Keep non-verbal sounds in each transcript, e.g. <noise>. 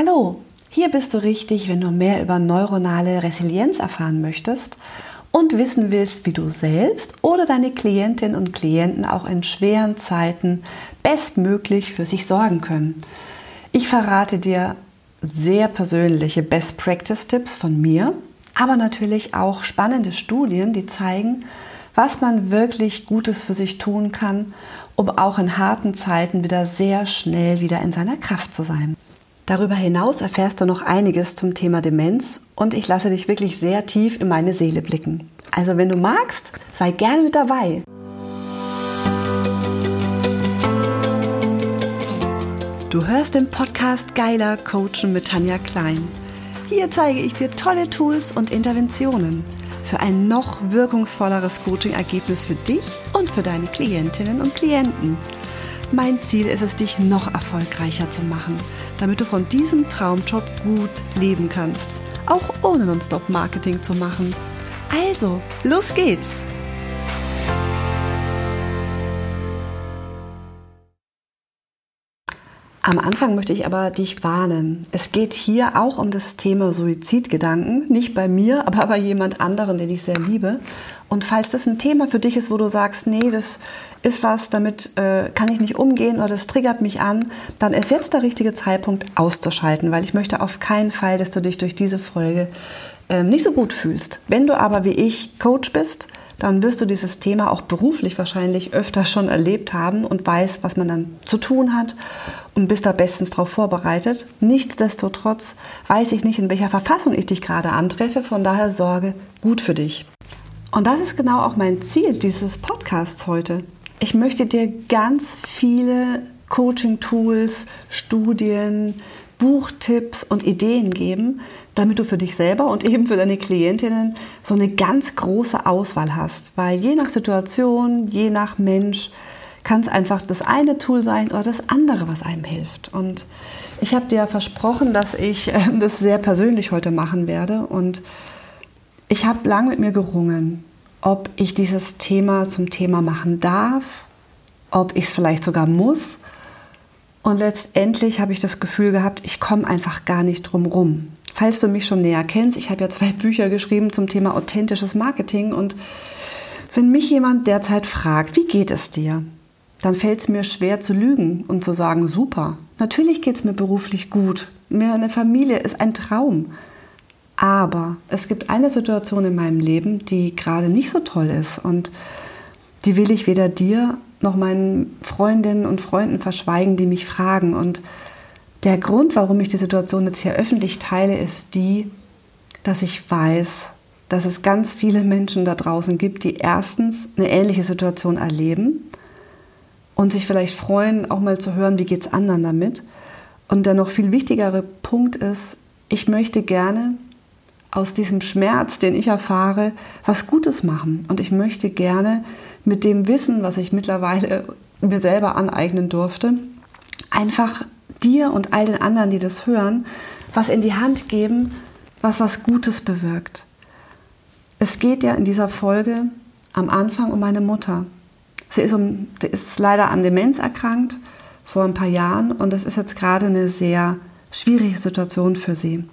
Hallo, hier bist du richtig, wenn du mehr über neuronale Resilienz erfahren möchtest und wissen willst, wie du selbst oder deine Klientinnen und Klienten auch in schweren Zeiten bestmöglich für sich sorgen können. Ich verrate dir sehr persönliche Best Practice Tipps von mir, aber natürlich auch spannende Studien, die zeigen, was man wirklich Gutes für sich tun kann, um auch in harten Zeiten wieder sehr schnell wieder in seiner Kraft zu sein. Darüber hinaus erfährst du noch einiges zum Thema Demenz und ich lasse dich wirklich sehr tief in meine Seele blicken. Also wenn du magst, sei gerne mit dabei. Du hörst den Podcast Geiler Coachen mit Tanja Klein. Hier zeige ich dir tolle Tools und Interventionen für ein noch wirkungsvolleres Coaching-Ergebnis für dich und für deine Klientinnen und Klienten. Mein Ziel ist es, dich noch erfolgreicher zu machen, damit du von diesem Traumjob gut leben kannst, auch ohne Non-Stop-Marketing zu machen. Also, los geht's! Am Anfang möchte ich aber dich warnen. Es geht hier auch um das Thema Suizidgedanken. Nicht bei mir, <laughs> aber bei jemand anderen, den ich sehr liebe. Und falls das ein Thema für dich ist, wo du sagst, nee, das ist was, damit äh, kann ich nicht umgehen oder das triggert mich an, dann ist jetzt der richtige Zeitpunkt auszuschalten, weil ich möchte auf keinen Fall, dass du dich durch diese Folge äh, nicht so gut fühlst. Wenn du aber wie ich Coach bist, dann wirst du dieses Thema auch beruflich wahrscheinlich öfter schon erlebt haben und weißt, was man dann zu tun hat und bist da bestens darauf vorbereitet. Nichtsdestotrotz weiß ich nicht, in welcher Verfassung ich dich gerade antreffe, von daher sorge gut für dich. Und das ist genau auch mein Ziel dieses Podcasts heute. Ich möchte dir ganz viele Coaching-Tools, Studien, Buchtipps und Ideen geben, damit du für dich selber und eben für deine Klientinnen so eine ganz große Auswahl hast. Weil je nach Situation, je nach Mensch, kann es einfach das eine Tool sein oder das andere, was einem hilft. Und ich habe dir versprochen, dass ich äh, das sehr persönlich heute machen werde. Und ich habe lange mit mir gerungen, ob ich dieses Thema zum Thema machen darf, ob ich es vielleicht sogar muss. Und letztendlich habe ich das Gefühl gehabt, ich komme einfach gar nicht drum rum. Falls du mich schon näher kennst, ich habe ja zwei <laughs> Bücher geschrieben zum Thema authentisches Marketing und wenn mich jemand derzeit fragt, wie geht es dir, dann fällt es mir schwer zu lügen und zu sagen, super. Natürlich geht es mir beruflich gut. Mir eine Familie ist ein Traum. Aber es gibt eine Situation in meinem Leben, die gerade nicht so toll ist und die will ich weder dir noch meinen Freundinnen und Freunden verschweigen, die mich fragen. Und der Grund, warum ich die Situation jetzt hier öffentlich teile, ist die, dass ich weiß, dass es ganz viele Menschen da draußen gibt, die erstens eine ähnliche Situation erleben und sich vielleicht freuen, auch mal zu hören, wie geht es anderen damit. Und der noch viel wichtigere Punkt ist, ich möchte gerne aus diesem Schmerz, den ich erfahre, was Gutes machen. Und ich möchte gerne mit dem Wissen, was ich mittlerweile mir selber aneignen durfte, einfach dir und all den anderen, die das hören, was in die Hand geben, was was Gutes bewirkt. Es geht ja in dieser Folge am Anfang um meine Mutter. Sie ist, um, sie ist leider an Demenz erkrankt vor ein paar Jahren und das ist jetzt gerade eine sehr schwierige Situation für sie.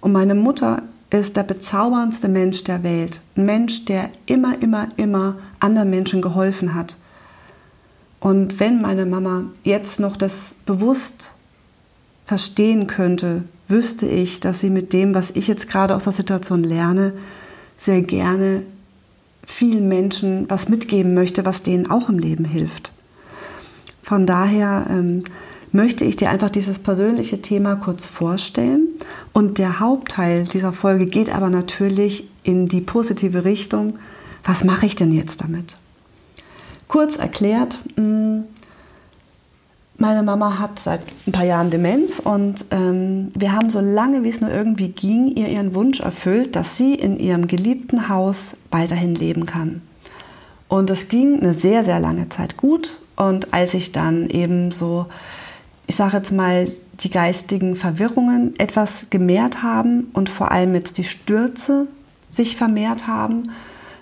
Und meine Mutter ist der bezauberndste Mensch der Welt. Ein Mensch, der immer, immer, immer anderen Menschen geholfen hat. Und wenn meine Mama jetzt noch das bewusst verstehen könnte, wüsste ich, dass sie mit dem, was ich jetzt gerade aus der Situation lerne, sehr gerne vielen Menschen was mitgeben möchte, was denen auch im Leben hilft. Von daher ähm, möchte ich dir einfach dieses persönliche Thema kurz vorstellen. Und der Hauptteil dieser Folge geht aber natürlich in die positive Richtung. Was mache ich denn jetzt damit? Kurz erklärt, hm, meine Mama hat seit ein paar Jahren Demenz und ähm, wir haben so lange, wie es nur irgendwie ging, ihr ihren Wunsch erfüllt, dass sie in ihrem geliebten Haus weiterhin leben kann. Und es ging eine sehr, sehr lange Zeit gut. Und als ich dann eben so, ich sage jetzt mal, die geistigen Verwirrungen etwas gemehrt haben und vor allem jetzt die Stürze sich vermehrt haben,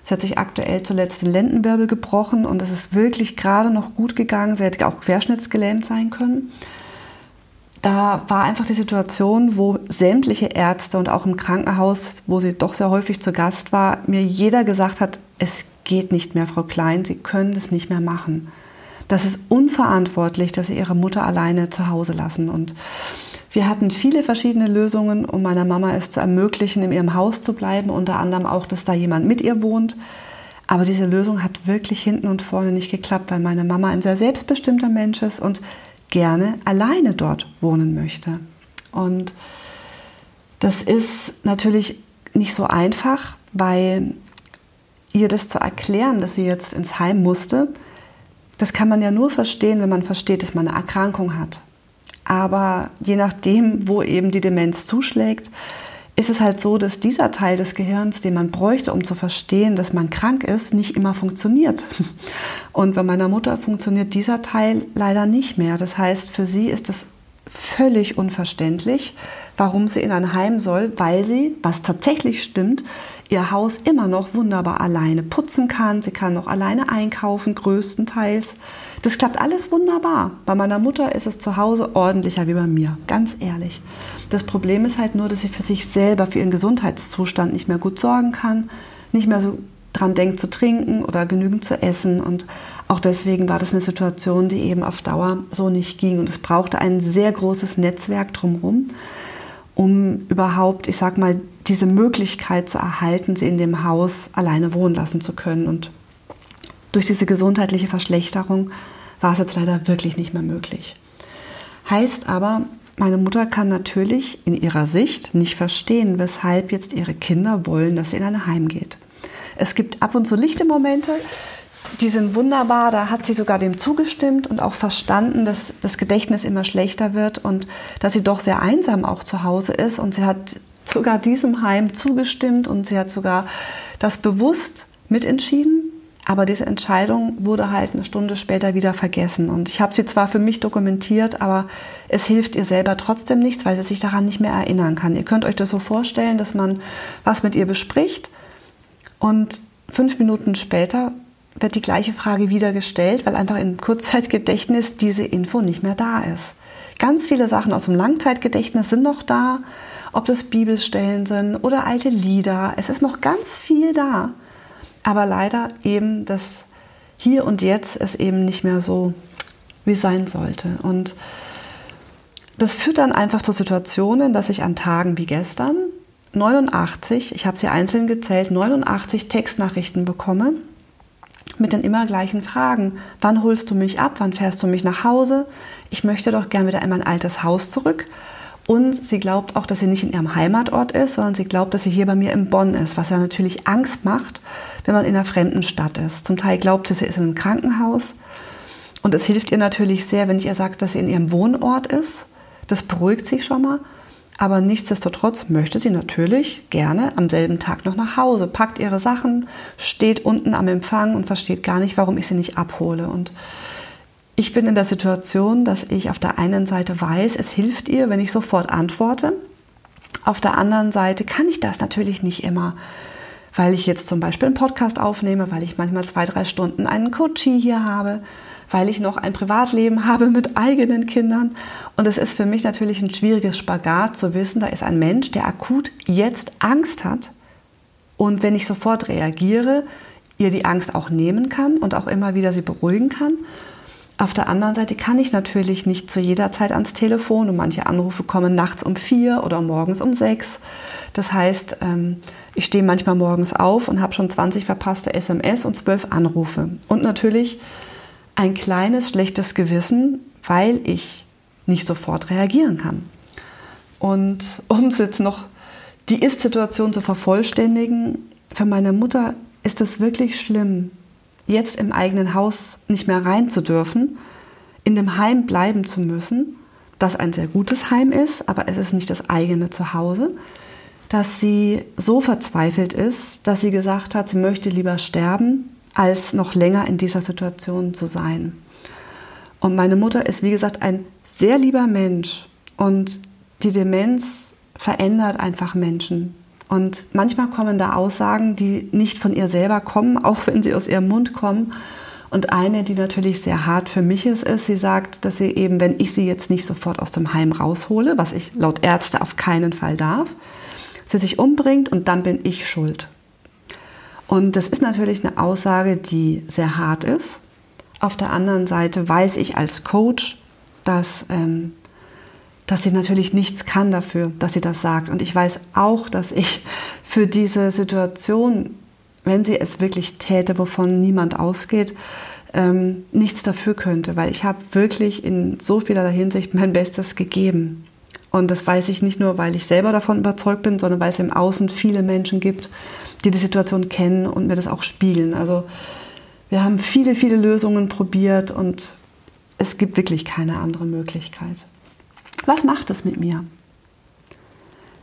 Sie hat sich aktuell zuletzt den Lendenwirbel gebrochen und es ist wirklich gerade noch gut gegangen. Sie hätte auch querschnittsgelähmt sein können. da war einfach die Situation, wo sämtliche Ärzte und auch im Krankenhaus, wo sie doch sehr häufig zu Gast war, mir jeder gesagt hat, es geht nicht mehr, Frau Klein, Sie können das nicht mehr machen. Das ist unverantwortlich, dass Sie Ihre Mutter alleine zu Hause lassen. Und wir hatten viele verschiedene Lösungen, um meiner Mama es zu ermöglichen, in ihrem Haus zu bleiben, unter anderem auch, dass da jemand mit ihr wohnt. Aber diese Lösung hat wirklich hinten und vorne nicht geklappt, weil meine Mama ein sehr selbstbestimmter Mensch ist und gerne alleine dort wohnen möchte. Und das ist natürlich nicht so einfach, weil ihr das zu erklären, dass sie jetzt ins Heim musste, das kann man ja nur verstehen, wenn man versteht, dass man eine Erkrankung hat. Aber je nachdem, wo eben die Demenz zuschlägt, ist es halt so, dass dieser Teil des Gehirns, den man bräuchte, um zu verstehen, dass man krank ist, nicht immer funktioniert. <laughs> Und bei meiner Mutter funktioniert dieser Teil leider nicht mehr. Das heißt, für sie ist es völlig unverständlich, warum sie in ein Heim soll, weil sie, was tatsächlich stimmt, ihr Haus immer noch wunderbar alleine putzen kann. Sie kann noch alleine einkaufen, größtenteils. Das klappt alles wunderbar. Bei meiner Mutter ist es zu Hause ordentlicher wie bei mir, ganz ehrlich. Das Problem ist halt nur, dass sie für sich selber, für ihren Gesundheitszustand nicht mehr gut sorgen kann, nicht mehr so dran denkt zu trinken oder genügend zu essen. Und auch deswegen war das eine Situation, die eben auf Dauer so nicht ging. Und es brauchte ein sehr großes Netzwerk drumherum, um überhaupt, ich sag mal, diese Möglichkeit zu erhalten, sie in dem Haus alleine wohnen lassen zu können. Und durch diese gesundheitliche Verschlechterung war es jetzt leider wirklich nicht mehr möglich. Heißt aber, meine Mutter kann natürlich in ihrer Sicht nicht verstehen, weshalb jetzt ihre Kinder wollen, dass sie in ein Heim geht. Es gibt ab und zu lichte Momente, die sind wunderbar. Da hat sie sogar dem zugestimmt und auch verstanden, dass das Gedächtnis immer schlechter wird und dass sie doch sehr einsam auch zu Hause ist. Und sie hat sogar diesem Heim zugestimmt und sie hat sogar das bewusst mitentschieden. Aber diese Entscheidung wurde halt eine Stunde später wieder vergessen. Und ich habe sie zwar für mich dokumentiert, aber es hilft ihr selber trotzdem nichts, weil sie sich daran nicht mehr erinnern kann. Ihr könnt euch das so vorstellen, dass man was mit ihr bespricht und fünf Minuten später wird die gleiche Frage wieder gestellt, weil einfach im Kurzzeitgedächtnis diese Info nicht mehr da ist. Ganz viele Sachen aus dem Langzeitgedächtnis sind noch da, ob das Bibelstellen sind oder alte Lieder. Es ist noch ganz viel da. Aber leider eben das Hier und Jetzt ist eben nicht mehr so, wie sein sollte. Und das führt dann einfach zu Situationen, dass ich an Tagen wie gestern 89, ich habe sie einzeln gezählt, 89 Textnachrichten bekomme mit den immer gleichen Fragen. Wann holst du mich ab? Wann fährst du mich nach Hause? Ich möchte doch gern wieder in mein altes Haus zurück. Und sie glaubt auch, dass sie nicht in ihrem Heimatort ist, sondern sie glaubt, dass sie hier bei mir in Bonn ist, was ja natürlich Angst macht, wenn man in einer fremden Stadt ist. Zum Teil glaubt sie, sie ist in einem Krankenhaus. Und es hilft ihr natürlich sehr, wenn ich ihr sage, dass sie in ihrem Wohnort ist. Das beruhigt sich schon mal. Aber nichtsdestotrotz möchte sie natürlich gerne am selben Tag noch nach Hause, packt ihre Sachen, steht unten am Empfang und versteht gar nicht, warum ich sie nicht abhole. Und ich bin in der Situation, dass ich auf der einen Seite weiß, es hilft ihr, wenn ich sofort antworte. Auf der anderen Seite kann ich das natürlich nicht immer, weil ich jetzt zum Beispiel einen Podcast aufnehme, weil ich manchmal zwei, drei Stunden einen Coachie hier habe weil ich noch ein Privatleben habe mit eigenen Kindern. Und es ist für mich natürlich ein schwieriges Spagat zu wissen, da ist ein Mensch, der akut jetzt Angst hat. Und wenn ich sofort reagiere, ihr die Angst auch nehmen kann und auch immer wieder sie beruhigen kann. Auf der anderen Seite kann ich natürlich nicht zu jeder Zeit ans Telefon und manche Anrufe kommen nachts um vier oder morgens um sechs. Das heißt, ähm, ich stehe manchmal morgens auf und habe schon 20 verpasste SMS und 12 Anrufe. Und natürlich ein kleines schlechtes Gewissen, weil ich nicht sofort reagieren kann. Und um es jetzt noch die Ist-Situation zu vervollständigen, für meine Mutter ist es wirklich schlimm, jetzt im eigenen Haus nicht mehr rein zu dürfen, in dem Heim bleiben zu müssen, das ein sehr gutes Heim ist, aber es ist nicht das eigene Zuhause, dass sie so verzweifelt ist, dass sie gesagt hat, sie möchte lieber sterben, als noch länger in dieser Situation zu sein. Und meine Mutter ist, wie gesagt, ein sehr lieber Mensch und die Demenz verändert einfach Menschen. Und manchmal kommen da Aussagen, die nicht von ihr selber kommen, <laughs> auch wenn sie aus ihrem Mund kommen. Und eine, die natürlich sehr hart für mich ist, ist, sie sagt, dass sie eben, wenn ich sie jetzt nicht sofort aus dem Heim raushole, was ich laut Ärzte auf keinen Fall darf, sie sich umbringt und dann bin ich schuld. Und das ist natürlich eine Aussage, die sehr hart ist. Auf der anderen Seite weiß ich als Coach, dass, ähm, dass sie natürlich nichts kann dafür, dass sie das sagt. Und ich weiß auch, dass ich für diese Situation wenn sie es wirklich täte, wovon niemand ausgeht, ähm, nichts dafür könnte, weil ich habe wirklich in so vieler Hinsicht mein Bestes gegeben. Und das weiß ich nicht nur, weil ich selber davon überzeugt bin, sondern weil es im Außen viele Menschen gibt, die die Situation kennen und mir das auch spiegeln. Also wir haben viele, viele Lösungen probiert und es gibt wirklich keine andere Möglichkeit. Was macht das mit mir?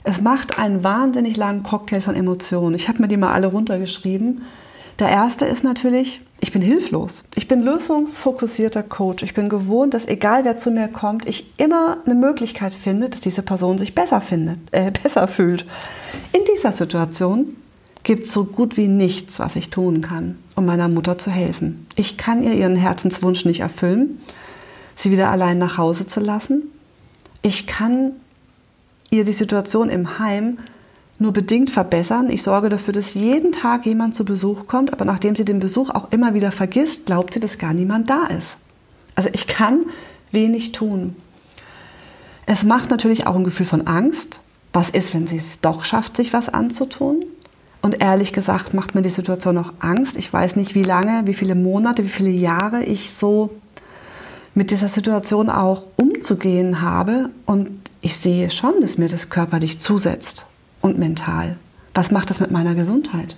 Es macht einen wahnsinnig langen Cocktail von Emotionen. Ich habe mir die mal alle runtergeschrieben. Der erste ist natürlich, ich bin hilflos. Ich bin lösungsfokussierter Coach. Ich bin gewohnt, dass egal wer zu mir kommt, ich immer eine Möglichkeit finde, dass diese Person sich besser findet, äh, <laughs> besser fühlt. In dieser Situation gibt es so gut wie nichts, was ich tun kann, um meiner Mutter zu helfen. Ich kann ihr ihren Herzenswunsch nicht erfüllen, sie wieder allein nach Hause zu lassen. Ich kann ihr die Situation im Heim nur bedingt verbessern. Ich sorge dafür, dass jeden Tag jemand zu Besuch kommt, aber nachdem sie den Besuch auch immer wieder vergisst, glaubt sie, dass gar niemand da ist. Also ich kann wenig tun. Es macht natürlich auch ein Gefühl von Angst. Was ist, wenn sie es doch schafft, sich was anzutun? Und ehrlich gesagt macht mir die Situation noch Angst. Ich weiß nicht, wie lange, wie viele Monate, wie viele Jahre ich so mit dieser Situation auch umzugehen habe. Und ich sehe schon, dass mir das körperlich zusetzt und mental. Was macht das mit meiner Gesundheit?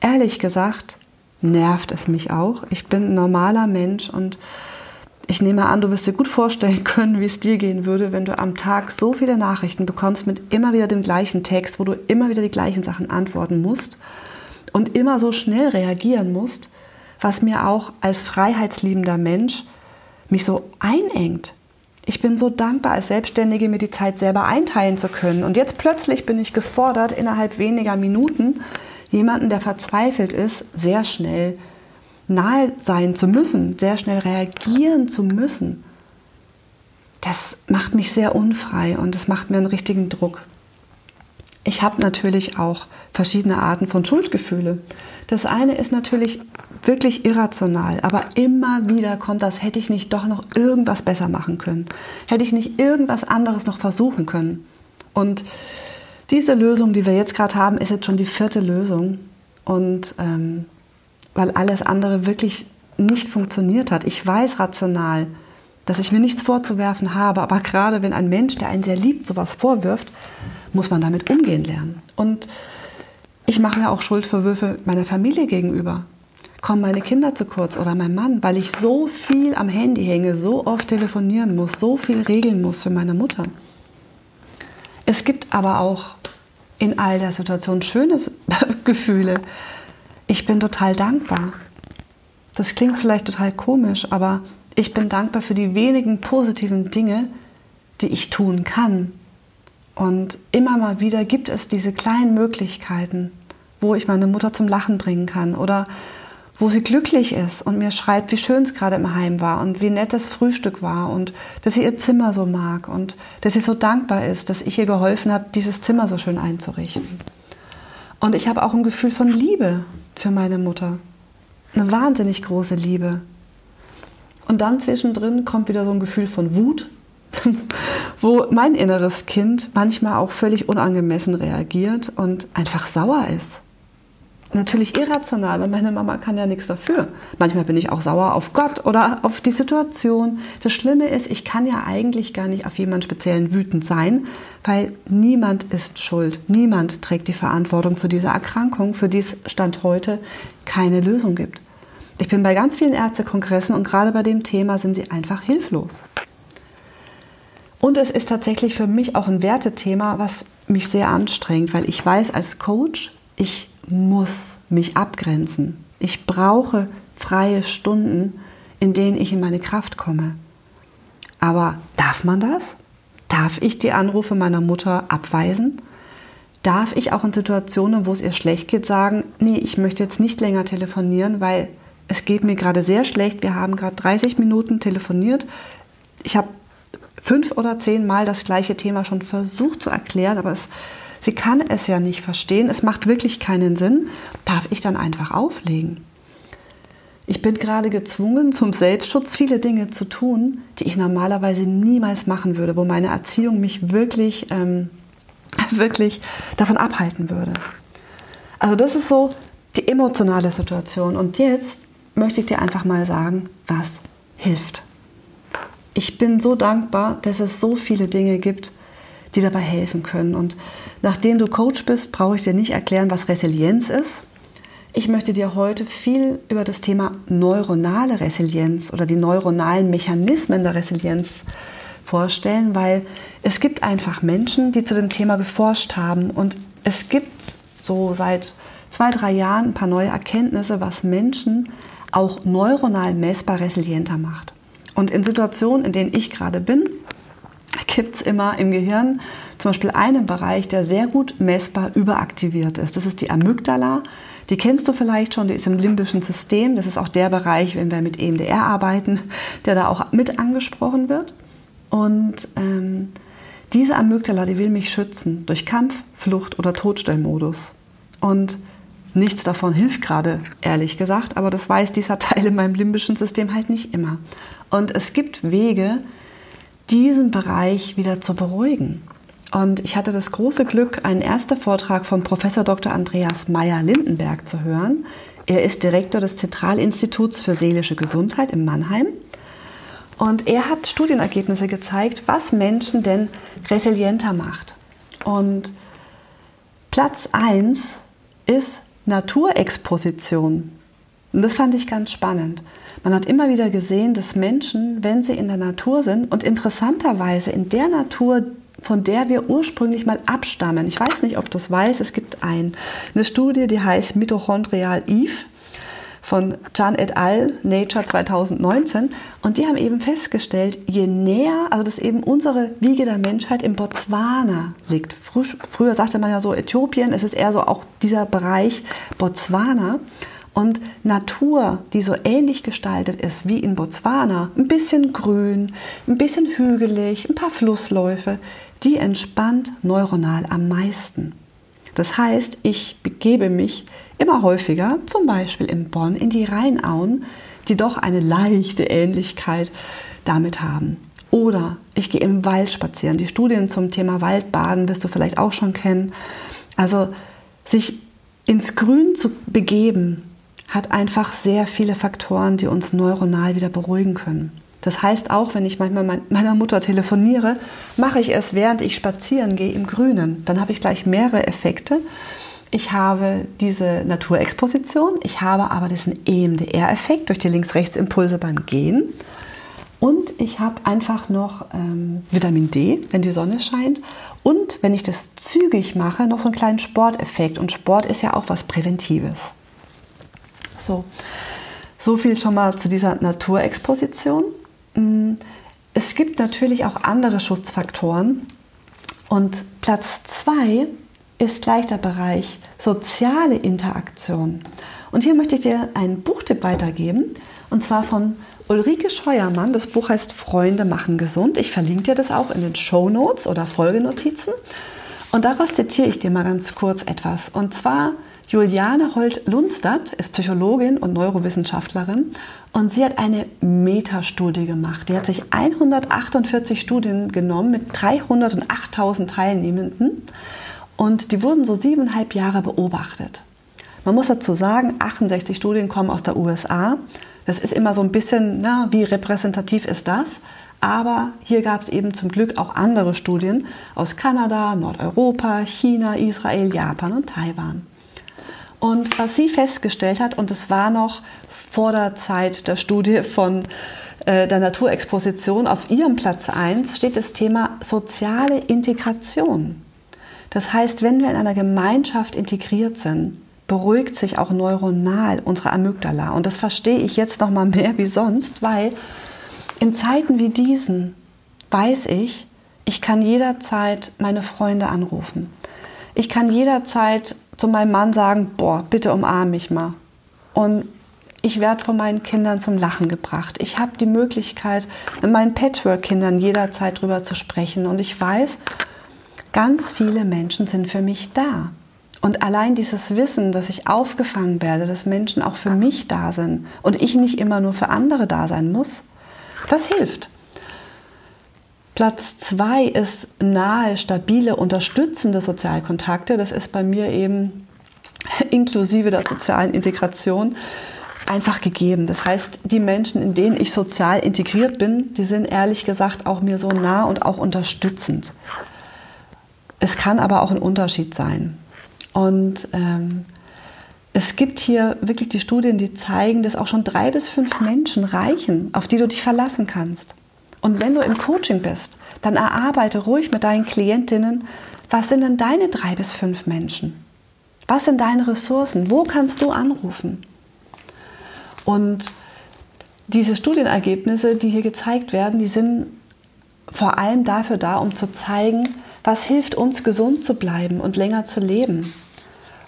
Ehrlich gesagt, nervt es mich auch. Ich bin ein normaler Mensch und ich nehme an, du wirst dir gut vorstellen <laughs> können, wie es dir gehen würde, wenn du am Tag so viele Nachrichten bekommst mit immer wieder dem gleichen Text, wo du immer wieder die gleichen Sachen antworten musst und immer so schnell reagieren musst, was mir auch als freiheitsliebender Mensch mich so einengt. Ich bin so dankbar, als Selbstständige mir die Zeit selber einteilen zu können. Und jetzt plötzlich bin ich gefordert, innerhalb weniger Minuten jemanden, der verzweifelt ist, sehr schnell nahe sein zu müssen, sehr schnell reagieren zu müssen. Das macht mich sehr unfrei und das macht mir einen richtigen Druck. Ich habe natürlich auch verschiedene Arten von Schuldgefühle. Das eine ist natürlich wirklich irrational, aber immer wieder kommt das, hätte ich nicht doch noch irgendwas besser machen können? Hätte ich nicht irgendwas anderes noch versuchen können? Und diese Lösung, die wir jetzt gerade haben, ist jetzt schon die vierte Lösung. Und ähm, weil alles andere wirklich nicht funktioniert hat. Ich weiß rational, dass ich mir nichts vorzuwerfen habe, aber gerade wenn ein Mensch, der einen sehr liebt, sowas vorwirft, muss man damit umgehen lernen. Und ich mache mir auch Schuldvorwürfe meiner Familie gegenüber kommen meine Kinder zu kurz oder mein Mann, weil ich so viel am Handy hänge, so oft telefonieren muss, so viel regeln muss für meine Mutter. Es gibt aber auch in all der Situation schöne <laughs> Gefühle. Ich bin total dankbar. Das klingt vielleicht total komisch, aber ich bin dankbar für die wenigen positiven Dinge, die ich tun kann. Und immer mal wieder gibt es diese kleinen Möglichkeiten, wo ich meine Mutter zum Lachen bringen kann oder wo sie glücklich ist und mir schreibt, wie schön es gerade im Heim war und wie nett das Frühstück war und dass sie ihr Zimmer so mag und dass sie so dankbar ist, dass ich ihr geholfen habe, dieses Zimmer so schön einzurichten. Und ich habe auch ein Gefühl von Liebe für meine Mutter. Eine wahnsinnig große Liebe. Und dann zwischendrin kommt wieder so ein Gefühl von Wut, <laughs> wo mein inneres Kind manchmal auch völlig unangemessen reagiert und einfach sauer ist natürlich irrational, weil meine Mama kann ja nichts dafür. Manchmal bin ich auch sauer auf Gott oder auf die Situation. Das Schlimme ist, ich kann ja eigentlich gar nicht auf jemanden speziellen wütend sein, weil niemand ist schuld. Niemand trägt die Verantwortung für diese Erkrankung, für die es Stand heute keine Lösung gibt. Ich bin bei ganz vielen Ärztekongressen und gerade bei dem Thema sind sie einfach hilflos. Und es ist tatsächlich für mich auch ein Wertethema, was mich sehr anstrengt, weil ich weiß als Coach, ich muss mich abgrenzen. Ich brauche freie Stunden, in denen ich in meine Kraft komme. Aber darf man das? Darf ich die Anrufe meiner Mutter abweisen? Darf ich auch in Situationen, wo es ihr schlecht geht, sagen, nee, ich möchte jetzt nicht länger telefonieren, weil es geht mir gerade sehr schlecht, wir haben gerade 30 Minuten telefoniert. Ich habe fünf oder zehn Mal das gleiche Thema schon versucht zu erklären, aber es, sie kann es ja nicht verstehen. Es macht wirklich keinen Sinn. Darf ich dann einfach auflegen? Ich bin gerade gezwungen, zum Selbstschutz viele Dinge zu tun, die ich normalerweise niemals machen würde, wo meine Erziehung mich wirklich, ähm, <laughs> wirklich davon abhalten würde. Also das ist so die emotionale Situation. Und jetzt möchte ich dir einfach mal sagen, was hilft. Ich bin so dankbar, dass es so viele Dinge gibt, die dabei helfen können. Und nachdem du Coach bist, brauche ich dir nicht erklären, was Resilienz ist. Ich möchte dir heute viel über das Thema neuronale Resilienz oder die neuronalen Mechanismen der Resilienz vorstellen, weil es gibt einfach Menschen, die zu dem Thema geforscht haben und es gibt so seit zwei, drei Jahren ein paar neue Erkenntnisse, was Menschen auch neuronal messbar resilienter macht. Und in Situationen, in denen ich gerade bin, gibt es immer im Gehirn zum Beispiel einen Bereich, der sehr gut messbar überaktiviert ist. Das ist die Amygdala. Die kennst du vielleicht schon, die ist im limbischen System. Das ist auch der Bereich, wenn wir mit EMDR arbeiten, der da auch mit angesprochen wird. Und ähm, diese Amygdala, die will mich schützen durch Kampf, Flucht oder Todstellmodus. Und Nichts davon hilft gerade, ehrlich gesagt, aber das weiß dieser <laughs> Teil in meinem limbischen System halt nicht immer. Und es gibt Wege, diesen Bereich wieder zu beruhigen. Und ich hatte das große Glück, einen ersten Vortrag von Professor Dr. Andreas Meyer-Lindenberg zu hören. Er ist Direktor des Zentralinstituts für seelische Gesundheit in Mannheim. Und er hat Studienergebnisse gezeigt, was Menschen denn resilienter macht. Und Platz 1 ist Naturexposition. Und das fand ich ganz spannend. Man hat immer wieder gesehen, dass Menschen, wenn sie in der Natur sind und interessanterweise in der Natur, von der wir ursprünglich mal abstammen, ich weiß nicht, ob das weißt, es gibt ein, eine Studie, die heißt Mitochondrial Eve von Chan et al., Nature 2019. Und die haben eben festgestellt, je näher, also dass eben unsere Wiege der Menschheit in Botswana liegt. Früher sagte man ja so Äthiopien, es ist eher so auch dieser Bereich Botswana. Und Natur, die so ähnlich gestaltet ist wie in Botswana, ein bisschen grün, ein bisschen hügelig, ein paar Flussläufe, die entspannt neuronal am meisten. Das heißt, ich begebe mich immer häufiger, zum Beispiel in Bonn, in die Rheinauen, die doch eine leichte Ähnlichkeit damit haben. Oder ich gehe im Wald spazieren. Die Studien zum Thema Waldbaden wirst du vielleicht auch schon kennen. Also sich ins Grün zu begeben, hat einfach sehr viele Faktoren, die uns neuronal wieder beruhigen können. Das heißt auch, wenn ich manchmal meiner Mutter telefoniere, mache ich es, während ich spazieren gehe im Grünen. Dann habe ich gleich mehrere Effekte. Ich habe diese Naturexposition, ich habe aber diesen EMDR-Effekt durch die Links-Rechts-Impulse beim Gehen. Und ich habe einfach noch ähm, Vitamin D, wenn die Sonne scheint. Und wenn ich das zügig mache, noch so einen kleinen Sporteffekt. Und Sport ist ja auch was Präventives. So, so viel schon mal zu dieser Naturexposition. Mm, es gibt natürlich auch andere Schutzfaktoren. Und Platz zwei ist gleich der Bereich soziale Interaktion. Und hier möchte ich dir einen Buchtipp weitergeben, und zwar von Ulrike Scheuermann. Das Buch heißt Freunde machen gesund. Ich verlinke dir das auch in den Show Notes oder Folgenotizen. Und daraus zitiere ich dir mal ganz kurz etwas. Und zwar Juliane Holt-Lundstadt ist Psychologin und Neurowissenschaftlerin und sie hat eine Metastudie gemacht. Die hat sich 148 Studien genommen mit 308.000 Teilnehmenden und die wurden so siebeneinhalb Jahre beobachtet. Man muss dazu sagen, 68 Studien kommen aus der USA. Das ist immer so ein bisschen, na, wie repräsentativ ist das? Aber hier gab es eben zum Glück auch andere Studien aus Kanada, Nordeuropa, China, Israel, Japan und Taiwan. Und was sie festgestellt hat, und es war noch vor der Zeit der Studie von äh, der Naturexposition auf ihrem Platz 1, steht das Thema soziale Integration. Das heißt, wenn wir in einer Gemeinschaft integriert sind, beruhigt sich auch neuronal unsere Amygdala. Und das verstehe ich jetzt noch mal mehr wie sonst, weil in Zeiten wie diesen weiß ich, ich kann jederzeit meine Freunde anrufen. Ich kann jederzeit zu meinem Mann sagen, boah, bitte umarm mich mal. Und Ich werde von meinen Kindern zum Lachen gebracht. Ich habe die Möglichkeit, mit meinen Patchwork-Kindern jederzeit drüber zu sprechen. Und ich weiß, ganz viele Menschen sind für mich da. Und allein dieses Wissen, dass ich aufgefangen werde, dass Menschen auch für mich da sind und ich nicht immer nur für andere da sein muss, das hilft. Platz zwei ist nahe, stabile, unterstützende Sozialkontakte. Das ist bei mir eben <laughs> inklusive der sozialen Integration einfach gegeben. Das heißt, die Menschen, in denen ich sozial integriert bin, die sind ehrlich gesagt auch mir so nah und auch unterstützend. Es kann aber auch ein Unterschied sein. Und ähm, es gibt hier wirklich die Studien, die zeigen, dass auch schon drei bis fünf Menschen reichen, auf die du dich verlassen kannst. Und wenn du im Coaching bist, dann erarbeite ruhig mit deinen Klientinnen, was sind denn deine drei bis fünf Menschen? Was sind deine Ressourcen? Wo kannst du anrufen? Und diese Studienergebnisse, die hier gezeigt werden, die sind vor allem dafür da, um zu zeigen, was hilft uns gesund zu bleiben und länger zu leben.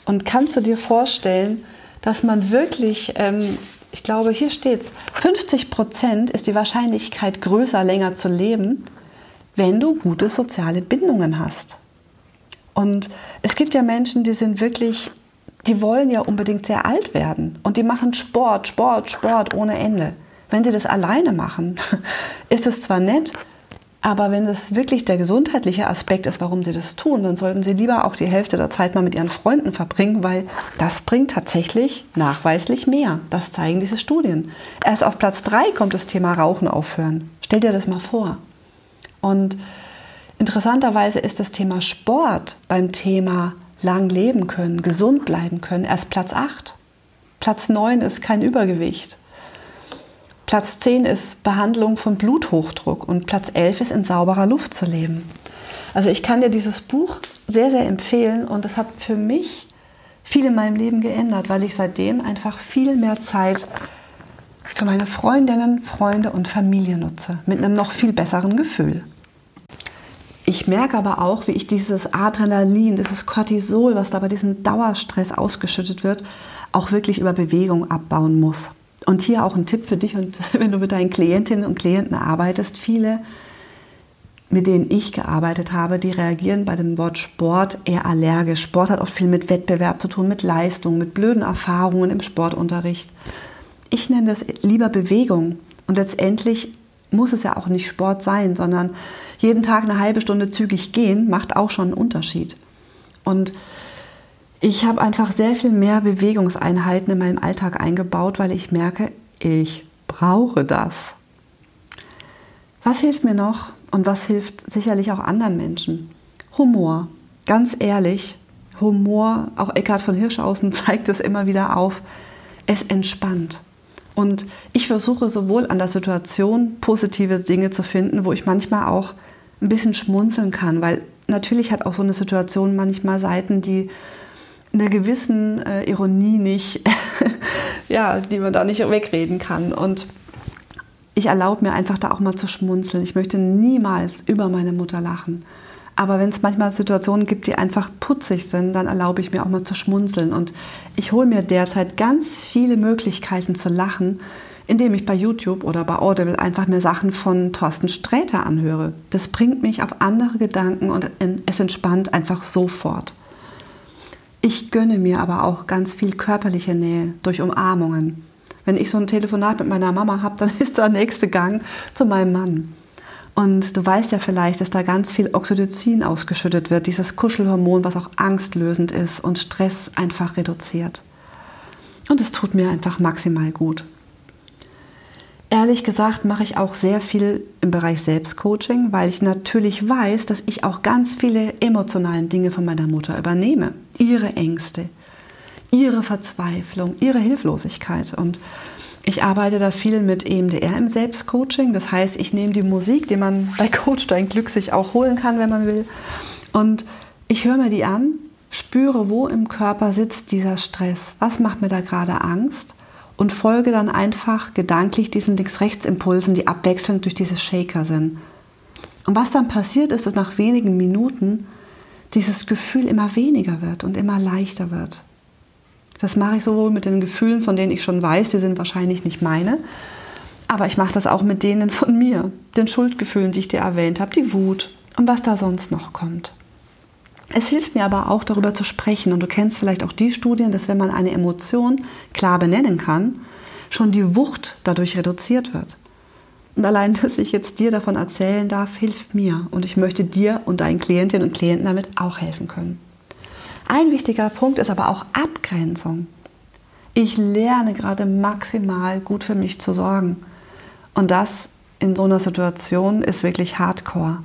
Und kannst du dir vorstellen, dass man wirklich, ähm, ich glaube, hier steht es, 50 Prozent ist die Wahrscheinlichkeit größer, länger zu leben, wenn du gute soziale Bindungen hast. Und es gibt ja Menschen, die sind wirklich, die wollen ja unbedingt sehr alt werden und die machen Sport, Sport, Sport ohne Ende. Wenn sie das alleine machen, <laughs> ist es zwar nett, aber wenn es wirklich der gesundheitliche Aspekt ist, warum sie das tun, dann sollten sie lieber auch die Hälfte der Zeit mal mit ihren Freunden verbringen, weil das bringt tatsächlich nachweislich mehr. Das zeigen diese Studien. Erst auf Platz 3 kommt das Thema Rauchen aufhören. Stell dir das mal vor. Und interessanterweise ist das Thema Sport beim Thema lang leben können, gesund bleiben können, erst Platz 8. Platz 9 ist kein Übergewicht. Platz 10 ist Behandlung von Bluthochdruck und Platz 11 ist in sauberer Luft zu leben. Also ich kann dir dieses Buch sehr, sehr empfehlen und es hat für mich viel in meinem Leben geändert, weil ich seitdem einfach viel mehr Zeit für meine Freundinnen, Freunde und Familie nutze, mit einem noch viel besseren Gefühl. Ich merke aber auch, wie ich dieses Adrenalin, dieses Cortisol, was da bei diesem Dauerstress ausgeschüttet wird, auch wirklich über Bewegung abbauen muss. Und hier auch ein Tipp für dich und <laughs> wenn du mit deinen Klientinnen und Klienten arbeitest, viele, mit denen ich gearbeitet habe, die reagieren bei dem Wort Sport eher allergisch. Sport hat oft viel mit Wettbewerb zu tun, mit Leistung, mit blöden Erfahrungen im Sportunterricht. Ich nenne das lieber Bewegung. Und letztendlich muss es ja auch nicht Sport sein, sondern jeden Tag eine halbe Stunde zügig gehen macht auch schon einen Unterschied. Und ich habe einfach sehr viel mehr Bewegungseinheiten in meinem Alltag eingebaut, weil ich merke, ich brauche das. Was hilft mir noch und was hilft sicherlich auch anderen Menschen? Humor. Ganz ehrlich, Humor, auch Eckhard von Hirschhausen <laughs> zeigt es immer wieder auf, es entspannt. Und ich versuche sowohl an der Situation positive Dinge zu finden, wo ich manchmal auch ein bisschen schmunzeln kann, weil natürlich hat auch so eine Situation manchmal Seiten, die einer gewissen äh, Ironie nicht, <laughs> ja, die man da nicht wegreden kann. Und ich erlaube mir einfach da auch mal zu schmunzeln. Ich möchte niemals über meine Mutter lachen. Aber wenn es manchmal Situationen gibt, die einfach putzig sind, dann erlaube ich mir auch mal zu schmunzeln. Und ich hole mir derzeit ganz viele Möglichkeiten zu lachen, indem ich bei YouTube oder bei Audible einfach mir Sachen von Thorsten Sträter anhöre. Das bringt mich auf andere Gedanken und es entspannt einfach sofort. Ich gönne mir aber auch ganz viel körperliche Nähe durch Umarmungen. Wenn ich so ein Telefonat mit meiner Mama habe, dann <laughs> ist der nächste Gang zu meinem Mann. Und du weißt ja vielleicht, dass da ganz viel Oxytocin ausgeschüttet wird, dieses Kuschelhormon, was auch angstlösend ist und Stress einfach reduziert. Und es tut mir einfach maximal gut. Ehrlich gesagt mache ich auch sehr viel im Bereich Selbstcoaching, weil ich natürlich weiß, dass ich auch ganz viele emotionalen Dinge von meiner Mutter übernehme. Ihre Ängste, ihre Verzweiflung, ihre Hilflosigkeit. Und ich arbeite da viel mit EMDR im Selbstcoaching. Das heißt, ich nehme die Musik, die man bei Coach Dein Glück sich auch holen kann, wenn man will. Und ich höre mir die an, spüre, wo im Körper sitzt dieser Stress. Was macht mir da gerade Angst? und folge dann einfach gedanklich diesen Links-Rechts-Impulsen, die abwechselnd durch diese Shaker sind. Und was dann passiert ist, dass nach wenigen Minuten dieses Gefühl immer weniger wird und immer leichter wird. Das mache ich sowohl mit den Gefühlen, von denen ich schon weiß, die sind wahrscheinlich nicht meine, aber ich mache das auch mit denen von mir, den Schuldgefühlen, die ich dir erwähnt habe, die Wut und was da sonst noch kommt. Es hilft mir aber auch darüber zu sprechen und du kennst vielleicht auch die Studien, dass wenn man eine Emotion klar benennen kann, schon die Wucht dadurch reduziert wird. Und allein, dass ich jetzt dir davon erzählen darf, hilft mir und ich möchte dir und deinen Klientinnen und Klienten damit auch helfen können. Ein wichtiger Punkt ist aber auch Abgrenzung. Ich lerne gerade maximal gut für mich zu sorgen. Und das in so einer Situation ist wirklich hardcore.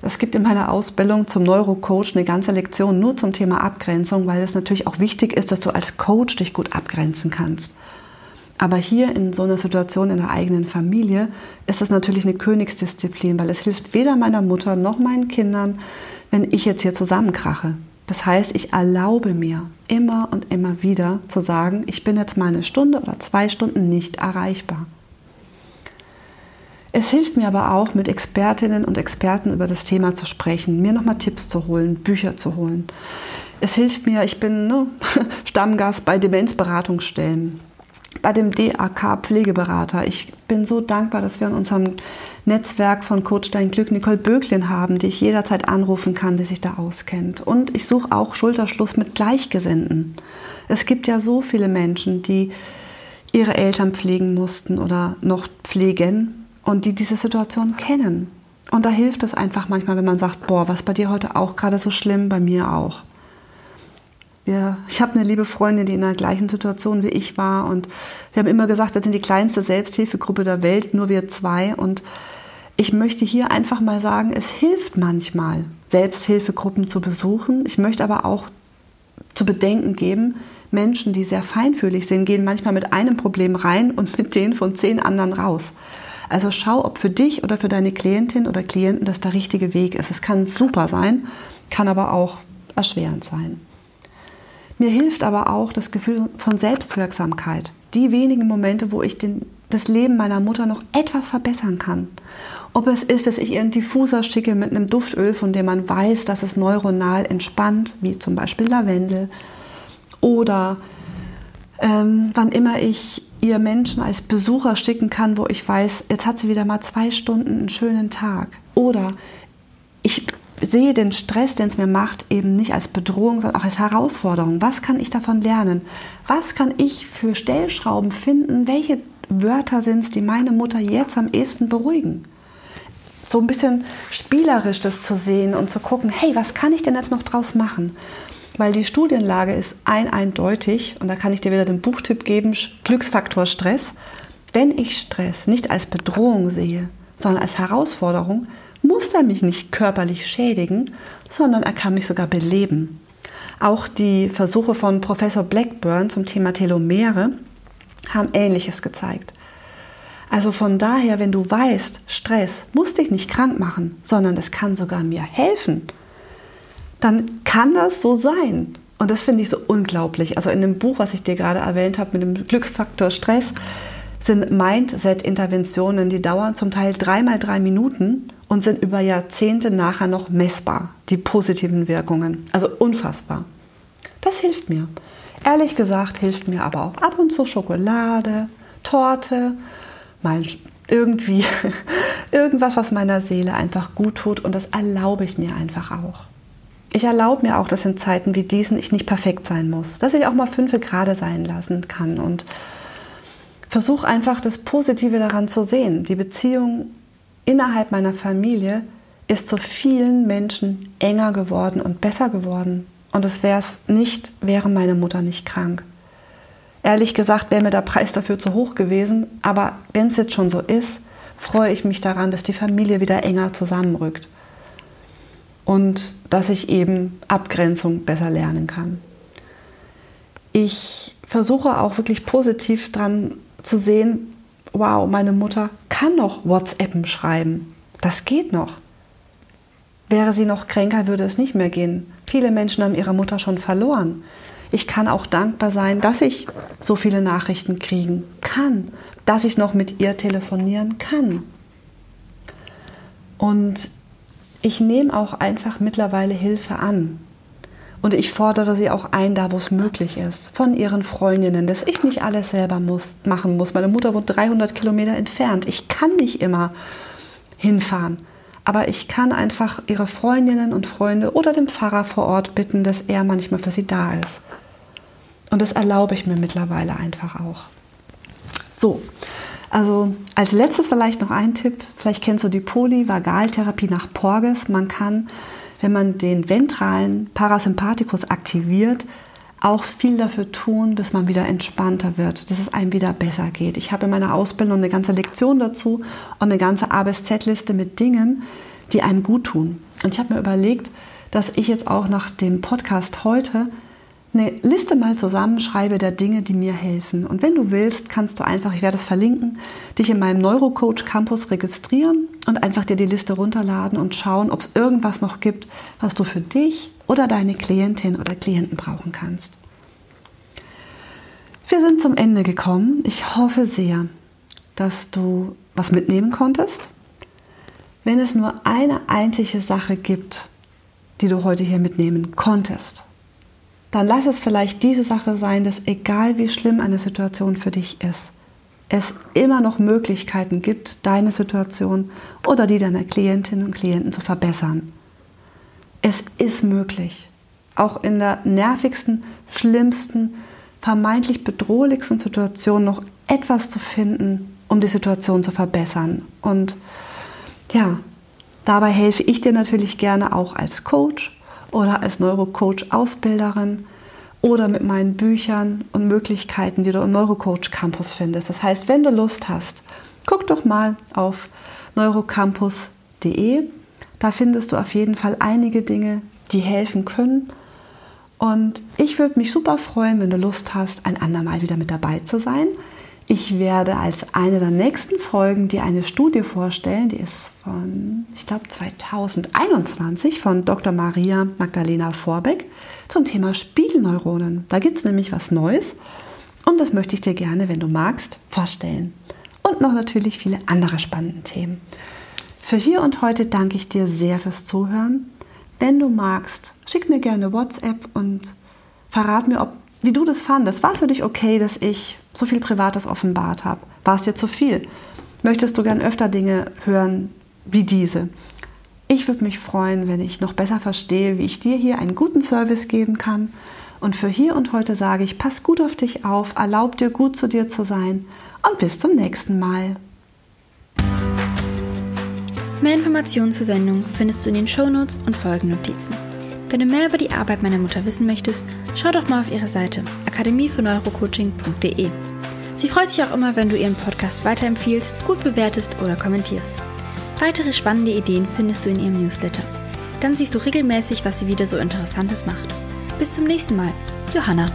Es gibt in meiner Ausbildung zum Neurocoach eine ganze Lektion nur zum Thema Abgrenzung, weil es natürlich auch wichtig ist, dass du als Coach dich gut abgrenzen kannst. Aber hier in so einer Situation in der eigenen Familie ist das natürlich eine Königsdisziplin, weil es hilft weder meiner Mutter noch meinen Kindern, wenn ich jetzt hier zusammenkrache. Das heißt, ich erlaube mir immer und immer wieder zu sagen, ich bin jetzt mal eine Stunde oder zwei Stunden nicht erreichbar. Es hilft mir aber auch, mit Expertinnen und Experten über das Thema zu sprechen, mir nochmal Tipps zu holen, Bücher zu holen. Es hilft mir, ich bin ne, <laughs> Stammgast bei Demenzberatungsstellen, bei dem DAK Pflegeberater. Ich bin so dankbar, dass wir in unserem Netzwerk von Coach Glück Nicole Böglin haben, die ich jederzeit anrufen kann, die sich da auskennt. Und ich suche auch Schulterschluss mit Gleichgesinnten. Es gibt ja so viele Menschen, die ihre Eltern pflegen mussten oder noch pflegen und die diese Situation kennen. Und da hilft es einfach manchmal, wenn man sagt, boah, was bei dir heute auch gerade so schlimm, bei mir auch. Wir, ich habe eine liebe Freundin, die in der gleichen Situation wie ich war und wir haben immer gesagt, wir sind die kleinste Selbsthilfegruppe der Welt, nur wir zwei und ich möchte hier einfach mal sagen, es hilft manchmal, Selbsthilfegruppen zu besuchen. Ich möchte aber auch zu bedenken geben, Menschen, die sehr feinfühlig sind, gehen manchmal mit einem Problem rein und mit denen von zehn anderen raus. Also schau, ob für dich oder für deine Klientin oder Klienten das der richtige Weg ist. Es kann super sein, kann aber auch erschwerend sein. Mir hilft aber auch das Gefühl von Selbstwirksamkeit. Die wenigen Momente, wo ich den, das Leben meiner Mutter noch etwas verbessern kann. Ob es ist, dass ich ihr einen Diffuser schicke mit einem Duftöl, von dem man weiß, dass es neuronal entspannt, wie zum Beispiel Lavendel. Oder ähm, wann immer ich ihr Menschen als Besucher schicken kann, wo ich weiß, jetzt hat sie wieder mal zwei Stunden einen schönen Tag. Oder ich sehe den Stress, den es mir macht, eben nicht als Bedrohung, sondern auch als Herausforderung. Was kann ich davon lernen? Was kann ich für Stellschrauben finden? Welche Wörter sind es, die meine Mutter jetzt am ehesten beruhigen? So ein bisschen spielerisch das zu sehen und zu gucken, hey, was kann ich denn jetzt noch draus machen? weil die Studienlage ist ein eindeutig und da kann ich dir wieder den Buchtipp geben, Glücksfaktor Stress. Wenn ich Stress nicht als Bedrohung sehe, sondern als Herausforderung, muss er mich nicht körperlich schädigen, sondern er kann mich sogar beleben. Auch die Versuche von Professor Blackburn zum Thema Telomere haben Ähnliches gezeigt. Also von daher, wenn du weißt, Stress muss dich nicht krank machen, sondern es kann sogar mir helfen, dann kann das so sein. Und das finde ich so unglaublich. Also in dem Buch, was ich dir gerade erwähnt habe mit dem Glücksfaktor Stress, sind Mindset-Interventionen, die dauern zum Teil dreimal drei Minuten und sind über Jahrzehnte nachher noch messbar, die positiven Wirkungen. Also unfassbar. Das hilft mir. Ehrlich gesagt hilft mir aber auch ab und zu Schokolade, Torte, mal irgendwie <laughs> irgendwas, was meiner Seele einfach gut tut und das erlaube ich mir einfach auch ich erlaube mir auch, dass in Zeiten wie diesen ich nicht perfekt sein muss, dass ich auch mal fünf gerade sein lassen kann und versuche einfach das Positive daran zu sehen. Die Beziehung innerhalb meiner Familie ist zu vielen Menschen enger geworden und besser geworden. Und es wäre es nicht, wäre meine Mutter nicht krank. Ehrlich gesagt wäre mir der Preis dafür zu hoch gewesen, aber wenn es jetzt schon so ist, freue ich mich daran, dass die Familie wieder enger zusammenrückt und dass ich eben Abgrenzung besser lernen kann. Ich versuche auch wirklich positiv dran zu sehen, wow, meine Mutter kann noch WhatsAppen schreiben. Das geht noch. Wäre sie noch kränker, würde es nicht mehr gehen. Viele Menschen haben ihre Mutter schon verloren. Ich kann auch dankbar sein, dass ich so viele Nachrichten kriegen kann, dass ich noch mit ihr telefonieren kann. Und ich nehme auch einfach mittlerweile Hilfe an. Und ich fordere sie auch ein, da wo es möglich ist, von ihren Freundinnen, dass ich nicht alles selber muss, machen muss. Meine Mutter wohnt 300 Kilometer entfernt. Ich kann nicht immer hinfahren. Aber ich kann einfach ihre Freundinnen und Freunde oder den Pfarrer vor Ort bitten, dass er manchmal für sie da ist. Und das erlaube ich mir mittlerweile einfach auch. So, also als letztes vielleicht noch ein Tipp. Vielleicht kennst du die Polyvagaltherapie nach Porges. Man kann, wenn man den ventralen Parasympathikus aktiviert, auch viel dafür tun, dass man wieder entspannter wird, dass es einem wieder besser geht. Ich habe in meiner Ausbildung eine ganze Lektion dazu und eine ganze A bis Z-Liste mit Dingen, die einem gut tun. Und ich habe mir überlegt, dass ich jetzt auch nach dem Podcast heute eine Liste mal zusammenschreibe der Dinge, die mir helfen. Und wenn du willst, kannst du einfach, ich werde es verlinken, dich in meinem Neurocoach Campus registrieren und einfach dir die Liste runterladen und schauen, ob es irgendwas noch gibt, was du für dich oder deine Klientin oder Klienten brauchen kannst. Wir sind zum Ende gekommen. Ich hoffe sehr, dass du was mitnehmen konntest. Wenn es nur eine einzige Sache gibt, die du heute hier mitnehmen konntest, dann lass es vielleicht diese Sache sein, dass egal wie schlimm eine Situation für dich ist, es immer noch Möglichkeiten gibt, deine Situation oder die deiner Klientinnen und Klienten zu verbessern. Es ist möglich, auch in der nervigsten, schlimmsten, vermeintlich bedrohlichsten Situation noch etwas zu finden, um die Situation zu verbessern. Und ja, dabei helfe ich dir natürlich gerne auch als Coach oder als Neurocoach-Ausbilderin oder mit meinen Büchern und Möglichkeiten, die du im Neurocoach Campus findest. Das heißt, wenn du Lust hast, guck doch mal auf neurocampus.de da findest du auf jeden Fall einige Dinge, die helfen können. Und ich würde mich super freuen, wenn du Lust hast, ein andermal wieder mit dabei zu sein. Ich werde als eine der nächsten Folgen dir eine Studie vorstellen, die ist von, ich glaube, 2021 von Dr. Maria Magdalena Vorbeck zum Thema Spiegelneuronen. Da gibt es nämlich was Neues und das möchte ich dir gerne, wenn du magst, vorstellen. Und noch natürlich viele andere spannende Themen. Für hier und heute danke ich dir sehr fürs Zuhören. Wenn du magst, schick mir gerne WhatsApp und verrat mir, ob, wie du das fandest. War es für dich okay, dass ich so viel Privates offenbart habe? War es dir zu viel? Möchtest du gern öfter Dinge hören wie diese? Ich würde mich freuen, wenn ich noch besser verstehe, wie ich dir hier einen guten Service geben kann. Und für hier und heute sage ich, pass gut auf dich auf, erlaub dir gut zu dir zu sein und bis zum nächsten Mal. Mehr Informationen zur Sendung findest du in den Shownotes und Folgennotizen. Wenn du mehr über die Arbeit meiner Mutter wissen möchtest, schau doch mal auf ihre Seite akademiefürs-neurocoaching.de. Sie freut sich auch immer, wenn du ihren Podcast weiterempfiehlst, gut bewertest oder kommentierst. Weitere spannende Ideen findest du in ihrem Newsletter. Dann siehst du regelmäßig, was sie wieder so Interessantes macht. Bis zum nächsten Mal. Johanna.